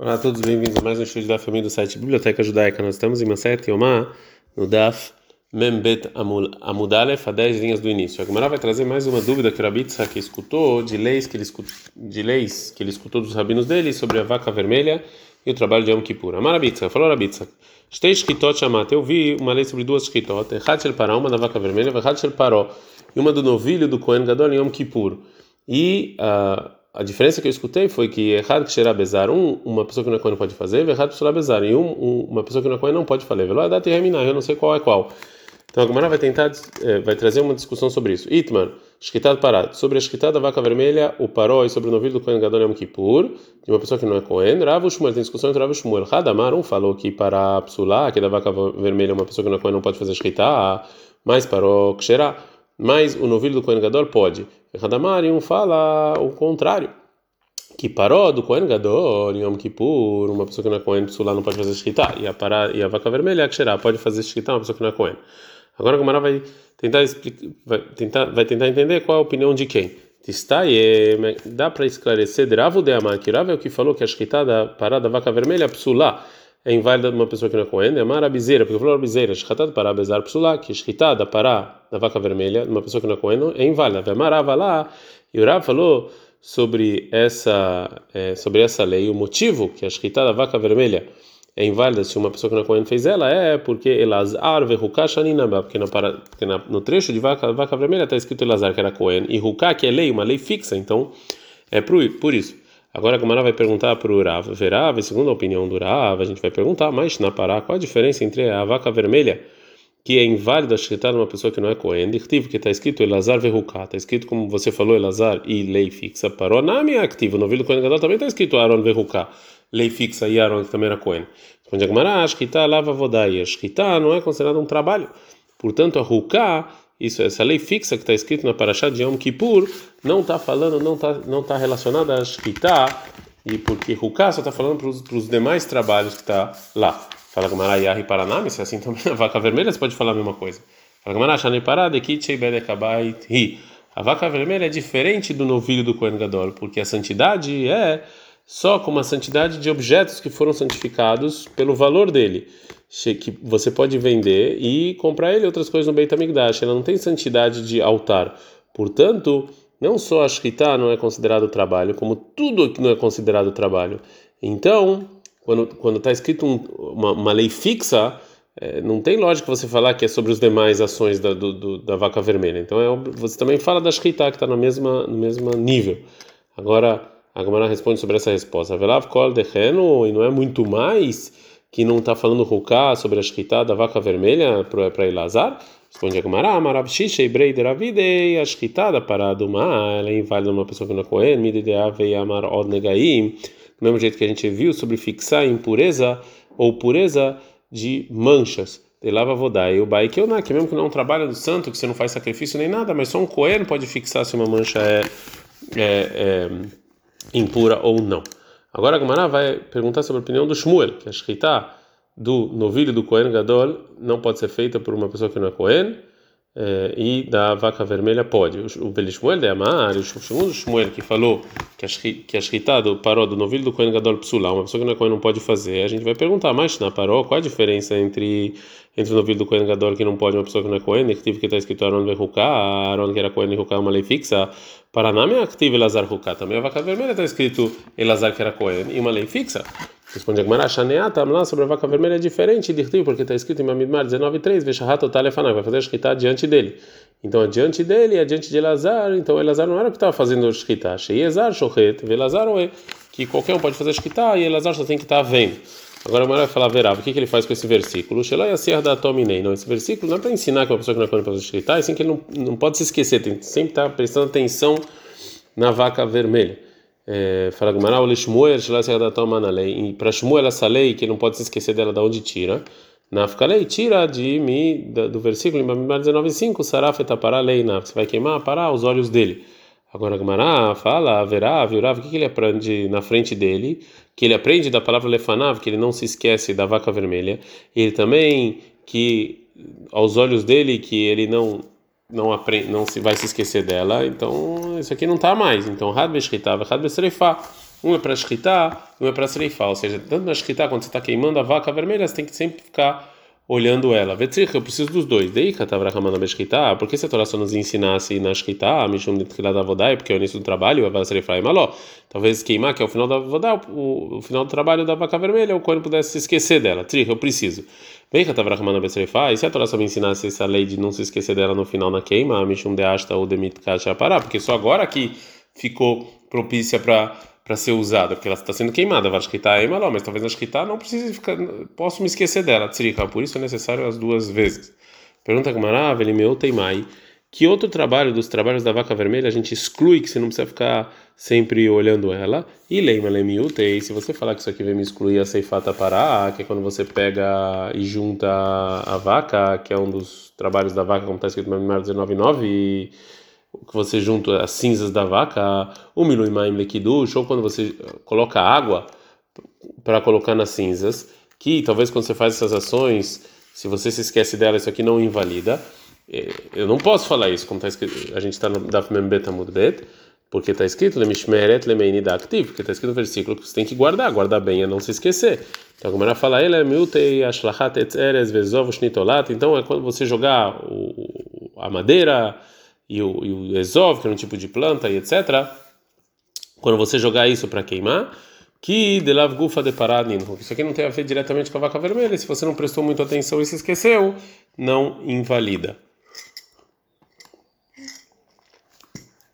Olá a todos, bem-vindos a mais um estudo da família do site Biblioteca Judaica. Nós estamos em Maset Yomá, no Daf Membet Amudalef, a 10 linhas do início. A Gemara vai trazer mais uma dúvida que o Rabitza que escutou, de leis que ele escutou, de leis que ele escutou dos rabinos dele sobre a vaca vermelha e o trabalho de Yom Kippur. Amar Rabitza, falou Rabitza, Shamat, eu vi uma lei sobre duas Shkitot, Echad Shel Pará, uma da vaca vermelha, Echad Shel Paró, e uma do novilho do Kohen Gadol em Yom Kippur. E... Uh, a diferença que eu escutei foi que errado que cheirar bezar, um, uma pessoa que não é Cohen pode fazer, errado que bezar, e um, um, uma pessoa que não é Cohen não pode fazer. Velo data terminar, eu não sei qual é qual. Então a Gemara vai tentar, é, vai trazer uma discussão sobre isso. Itman, esquitado parado. Sobre a esquitada da vaca vermelha, o paró e sobre o novilho do Cohen Gadol Yom Kippur, de uma pessoa que não é Cohen. Ravo Shmuel, tem discussão entre Ravo Shmuel. Hadamar, um falou que para psulá, que da vaca vermelha uma pessoa que não é Cohen não pode fazer esquitar, mas paró que cheirar. Mas o novilho do Cohen Gadol pode. Hadamar, um fala o contrário que parou do Kohen Gadol Yom Kippur, uma pessoa que não é Kohen Psulá não pode fazer shkita, e a, para, e a vaca vermelha, a Ksherá, pode fazer shkita, uma pessoa que não é Kohen. Agora a Gomara vai tentar, explicar, vai, tentar, vai tentar entender qual é a opinião de quem. Dá para esclarecer, Dravu de Rav é o que falou que a shkita da parada da vaca vermelha, Psulá, é inválida uma pessoa que não é Kohen, é Amar Abizeira, porque falou Abizeira, shkita para Bezar Psulá, que pará da vaca vermelha, uma pessoa que não é Kohen, é inválida. Amar lá, e o Rav falou sobre essa é, sobre essa lei o motivo que a escrita da vaca vermelha é inválida se uma pessoa que não é Cohen fez ela é porque Elazar verhukashaninaba porque, porque na, no trecho de vaca, vaca vermelha está escrito Elazar que era Cohen e Ruká que é lei uma lei fixa então é por isso agora a Gamara vai perguntar para o Rav Verav segundo a opinião do Rav a gente vai perguntar mas na Pará qual a diferença entre a vaca vermelha que é inválido a uma pessoa que não é Cohen, que está escrito Elazar Verruká, está escrito como você falou, Elazar e lei fixa, parou na minha activa, no vídeo do também está escrito Aaron Verruká, lei fixa e Aaron que também era Cohen. Responde a Gemara, a Shkita lava vodai, a Shkita não é considerado um trabalho, portanto a Ruká, isso, essa lei fixa que está escrito na Parashá de Yom Kippur, não está falando, não está não tá relacionada a Shkita, e porque Ruká só está falando para os demais trabalhos que está lá. Fala Gamara Yahi Paranami, se é assim também a vaca vermelha você pode falar a mesma coisa. Fala Gamara Shani Parade Kitchei Bedekabait Hi. A vaca vermelha é diferente do novilho do Kohen Gadol, porque a santidade é só como a santidade de objetos que foram santificados pelo valor dele, que você pode vender e comprar ele outras coisas no Beit HaMikdash. Ela não tem santidade de altar. Portanto, não só a Shkita não é considerado trabalho, como tudo que não é considerado trabalho. Então, quando está escrito um, uma, uma, lei fixa, é, não tem lógica você falar que é sobre as demais ações da, do, do, da vaca vermelha. Então é, você também fala da shkita que está no mesmo no nível. Agora a Gamara responde sobre essa resposta. Velav kol decheno e não é muito mais que não está falando ruká sobre a shkita da vaca vermelha para Elazar? Responde a Gemara, Amarab Shisha Ibrei Deravide, a shkita da parada uma, ela é inválida uma pessoa que não é Cohen, Midideave e Amar Od Negaim do mesmo jeito que a gente viu sobre fixar impureza ou pureza de manchas. De lava vodai. O bai que eu não, que mesmo que não é um trabalho do santo, que você não faz sacrifício nem nada, mas só um coelho pode fixar se uma mancha é, é, é impura ou não. Agora a Gamara vai perguntar sobre a opinião do Shmuel, que a escrita do novilho do Cohen Gadol não pode ser feita por uma pessoa que não é Cohen e da vaca vermelha pode. O Belishmuel de Amar, o segundo Shmuel que falou que a, que shkita do paró do novilho do Kohen Gadol Psulá, uma pessoa que não é Kohen não pode fazer, a gente vai perguntar, mas na paró, qual a diferença entre, entre o novilho do Kohen Gadol que não pode uma pessoa que não é Kohen, que está escrito Aaron Vehuká, Aaron que era Kohen e é uma lei fixa, Paranami é activo Elazar Huká, também a vaca vermelha está escrito Elazar que era Kohen e uma lei fixa. Responde a Gemara, Shaneata, lá sobre a vaca vermelha é diferente de porque está escrito em Mamidmar 19.3, Veshahat Otalefanai, vai fazer shkita diante dele. Então, adiante dele, adiante de Elazar, então Elazar não era o que estava fazendo shkita. Sheiezar, Shochet, Velazar, que qualquer um pode fazer shkita e Elazar só tem que estar tá vendo. Agora a vai falar, verá, o que, que ele faz com esse versículo? Shelai Asir da Tominei. Não, esse versículo não é para ensinar que uma pessoa que não é para fazer shkita, é assim que ele não, não pode se esquecer, tem sempre estar tá prestando atenção na vaca vermelha. É, fala Gumará, o Shmuel, e para Shmuel essa lei, que não pode se esquecer dela, da onde tira. Na lei tira de mim, do versículo em 19,5, Saraf etapará lei, você vai queimar, parar os olhos dele. Agora Gumará fala, verá, virá, o que, que ele aprende na frente dele? Que ele aprende da palavra lefanav, que ele não se esquece da vaca vermelha. Ele também, que aos olhos dele, que ele não não aprende, não se vai se esquecer dela, então isso aqui não está mais. Então, had beshritava, had besreifá. Um é para escritar, um é para serifar. Ou seja, tanto na escritar quando você está queimando a vaca vermelha, você tem que sempre ficar olhando ela. Vetrich, eu preciso dos dois. Daí, Katavra Hamana Beshkita, por que se a Torá só nos ensinasse na Shkita, Mishum Nitkilah da porque é o início do trabalho, vai ser Efraim Maló. Talvez queimar, que é o final da Vodai, o, o final do trabalho da vaca vermelha, o Cohen pudesse se esquecer dela. Trich, eu preciso. E se a Torá só me ensinasse essa lei de não se esquecer dela no final na queima, Mishum de Ashta ou Demit Kashapará, porque só agora que ficou propícia para para ser usada, porque ela está sendo queimada. Vai escritar Emaló, mas talvez a escritar não precise ficar, posso me esquecer dela. Tzrika, por isso é necessário as duas vezes. Pergunta Gamara, Velimeu Teimai. Que outro trabalho dos trabalhos da vaca vermelha a gente exclui que você não precisa ficar sempre olhando ela? E leima lemiutei, se você falar que isso aqui vem me excluir a ceifata pará, que é quando você pega e junta a vaca, que é um dos trabalhos da vaca, como está escrito no Mimar 19.9, e que você junta as cinzas da vaca, o miluimaim lekidush, ou quando você coloca água para colocar nas cinzas, que talvez quando você faz essas ações, se você se esquece dela, isso aqui não invalida. Eu não posso falar isso, como está escrito, a gente está no Daf Membet Amud Bet, porque está escrito Lemishmeret Lemeini Aktiv, porque está escrito no versículo que você tem que guardar, guardar bem, é não se esquecer. Então, como ela fala, ele é ashlachat etzeres vezov shnitolat, então é quando você jogar o, a madeira e o, e o Ezov, que é um tipo de planta e etc. Quando você jogar isso para queimar, que de gufa de isso aqui não tem a ver diretamente com a vaca vermelha, se você não prestou muita atenção e se esqueceu, não invalida.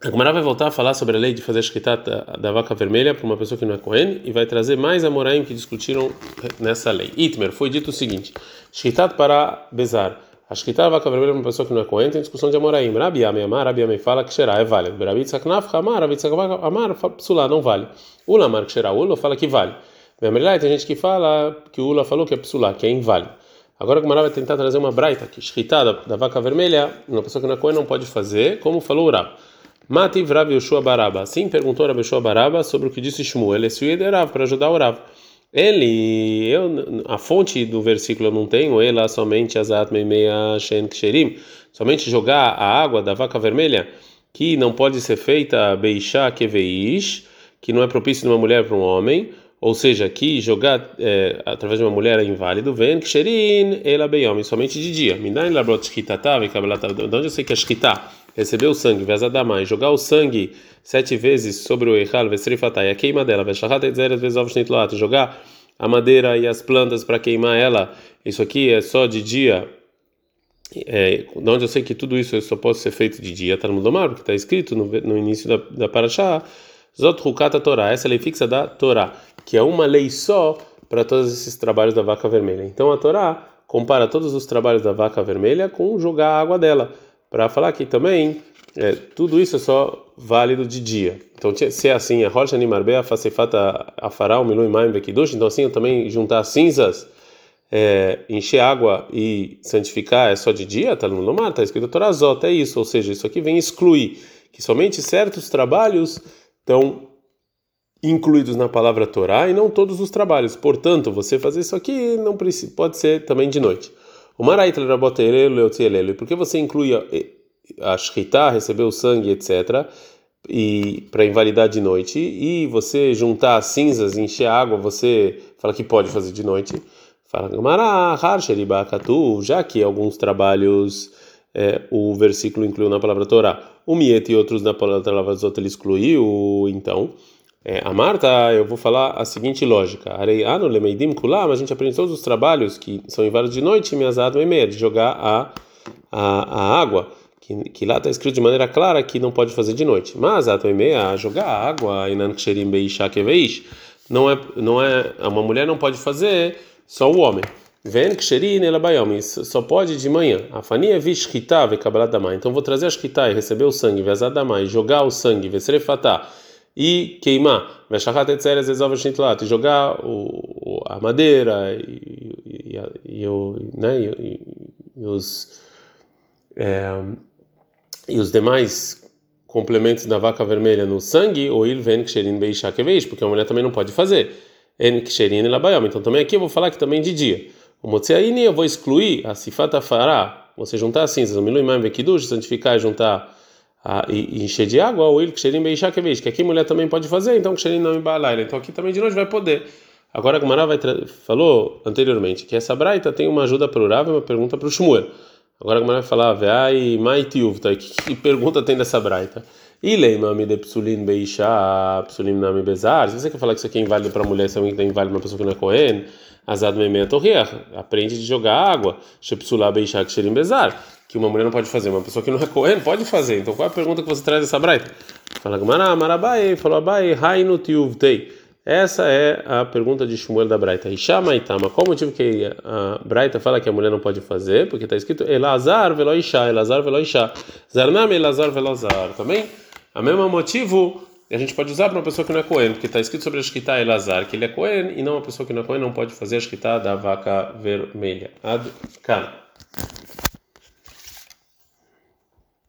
A Gemara vai voltar a falar sobre a lei de fazer a shkitat da, da, vaca vermelha para uma pessoa que não é Cohen e vai trazer mais amoraim que discutiram nessa lei. Itmer, foi dito o seguinte: shkitat para bezar. A shkita vaca vermelha para uma pessoa que não é coen tem discussão de Amoraim. Rabi Ame Amar, Rabi Ame fala que xerá é válido. Rabi Tzak Nafcha Amar, Rabi Tzak Amar, psulá, não vale. Ula Amar que xerá, Ula fala que vale. Memelai, tem gente que fala que o Ula falou que é psulá, que é inválido. Agora o Mará vai tentar trazer uma braita que shkita da, da vaca vermelha, uma pessoa que não é coen não pode fazer, como falou o Rab. Mativ Rabi Yoshua Baraba. Assim perguntou Rabi Yoshua Baraba sobre o que disse Shmuel. Ele é Rav para ajudar o Rav. Ele, eu, a fonte do versículo eu não tenho, ela somente azat meia shen ksherim, somente jogar a água da vaca vermelha, que não pode ser feita beishá keveish, que não é propício de uma mulher para um homem, ou seja, que jogar é, através de uma mulher é inválido, vem ksherin ela beyom, somente de dia. Mindain labrot shkitatav e kabelatav, de onde eu sei que é shkita, receber o sangue, vezadamai, jogar o sangue sete vezes sobre o Eichal, Vesrifatai, a queima dela, Veshachat Etzeres Vezov Shnitloat, jogar a madeira e as plantas para queimar ela, isso aqui é só de dia. É, de onde eu sei que tudo isso só pode ser feito de dia, no Domar, porque está escrito no, no início da, da Parashá, Zot Hukata Torá, essa é a lei fixa da Torá, que é uma lei só para todos esses trabalhos da vaca vermelha. Então a Torá compara todos os trabalhos da vaca vermelha com jogar a água dela, para falar que também é, tudo isso é só válido de dia. Então, se é assim, a rocha animarbea facefata afará milui maim bekidush, então assim eu também juntar cinzas, é, encher água e santificar é só de dia, tá no lomar, tá escrito Torazot, é isso, ou seja, isso aqui vem excluir que somente certos trabalhos estão incluídos na palavra Torá e não todos os trabalhos. Portanto, você fazer isso aqui não precisa, pode ser também de noite. O Rabotelelo Por que você inclui a shkita, receber o sangue, etc., e para invalidar de noite, e você juntar as cinzas, encher água, você fala que pode fazer de noite. Fala, já que alguns trabalhos é, o versículo incluiu na palavra Torá, o Miet e outros na palavra Zot ele excluiu, então. É, a Marta, eu vou falar a seguinte lógica: Areiano lemeidim kulam, a gente aprende todos os trabalhos que são inválidos de noite, miazado meia, de jogar a, a, a água que, que lá está escrito de maneira clara que não pode fazer de noite. Mas a meia jogar água não é não é uma mulher não pode fazer só o homem. Vem ksherin ela bayom só pode de manhã. A fania vishkita ve kabbalat damai. Então vou trazer a shkita e receber o sangue, vezar damai, jogar o sangue, vesrefatá e queimar, veshachat etzeres ezov shitlat, e jogar o, a madeira e, e, e, e, né, e, e os é, e os demais complementos da vaca vermelha no sangue, ou il ven ksherin beisha keveish, porque a mulher também não pode fazer. En ksherin labayom. Então também aqui eu vou falar que também de dia. O motzeaini eu vou excluir a sifata fará, você juntar as cinzas, o miluimam vekidush, santificar e juntar a, e, e encher de água, ou ele que xerim beishá que que aqui mulher também pode fazer, então que xerim não embalaila. Então aqui também de noite vai poder. Agora a Gemara vai falou anteriormente que essa braita tem uma ajuda plural e uma pergunta para o Shmuel. Agora a Gemara vai falar, ai, maitiuv, tá? Que, que pergunta tem dessa braita? Ilei mami de psulin beishá, psulim nami bezar. Se você quer falar que isso aqui é inválido para mulher, isso é inválido para uma pessoa que não é Cohen, azad memea torriach, aprende de jogar água, shepsulá beishá ksherim bezar, que uma mulher não pode fazer, uma pessoa que não é Cohen pode fazer. Então qual é a pergunta que você traz dessa braita? Fala Gemara, marabai, falou abai, hainu tiuvtei. Essa é a pergunta de Shmuel da Braita. Ishama Itama. Qual o motivo que a Braita fala que a mulher não pode fazer? Porque está escrito Elazar velo Isha, Elazar velo Isha. Zarnam Elazar velo Zar. Também, o mesmo motivo a gente pode usar para uma pessoa que não é Cohen, porque está escrito sobre a Shkita Elazar, que ele é Cohen, e não uma pessoa que não é Cohen não pode fazer a Shkita da vaca vermelha. Ad -kan.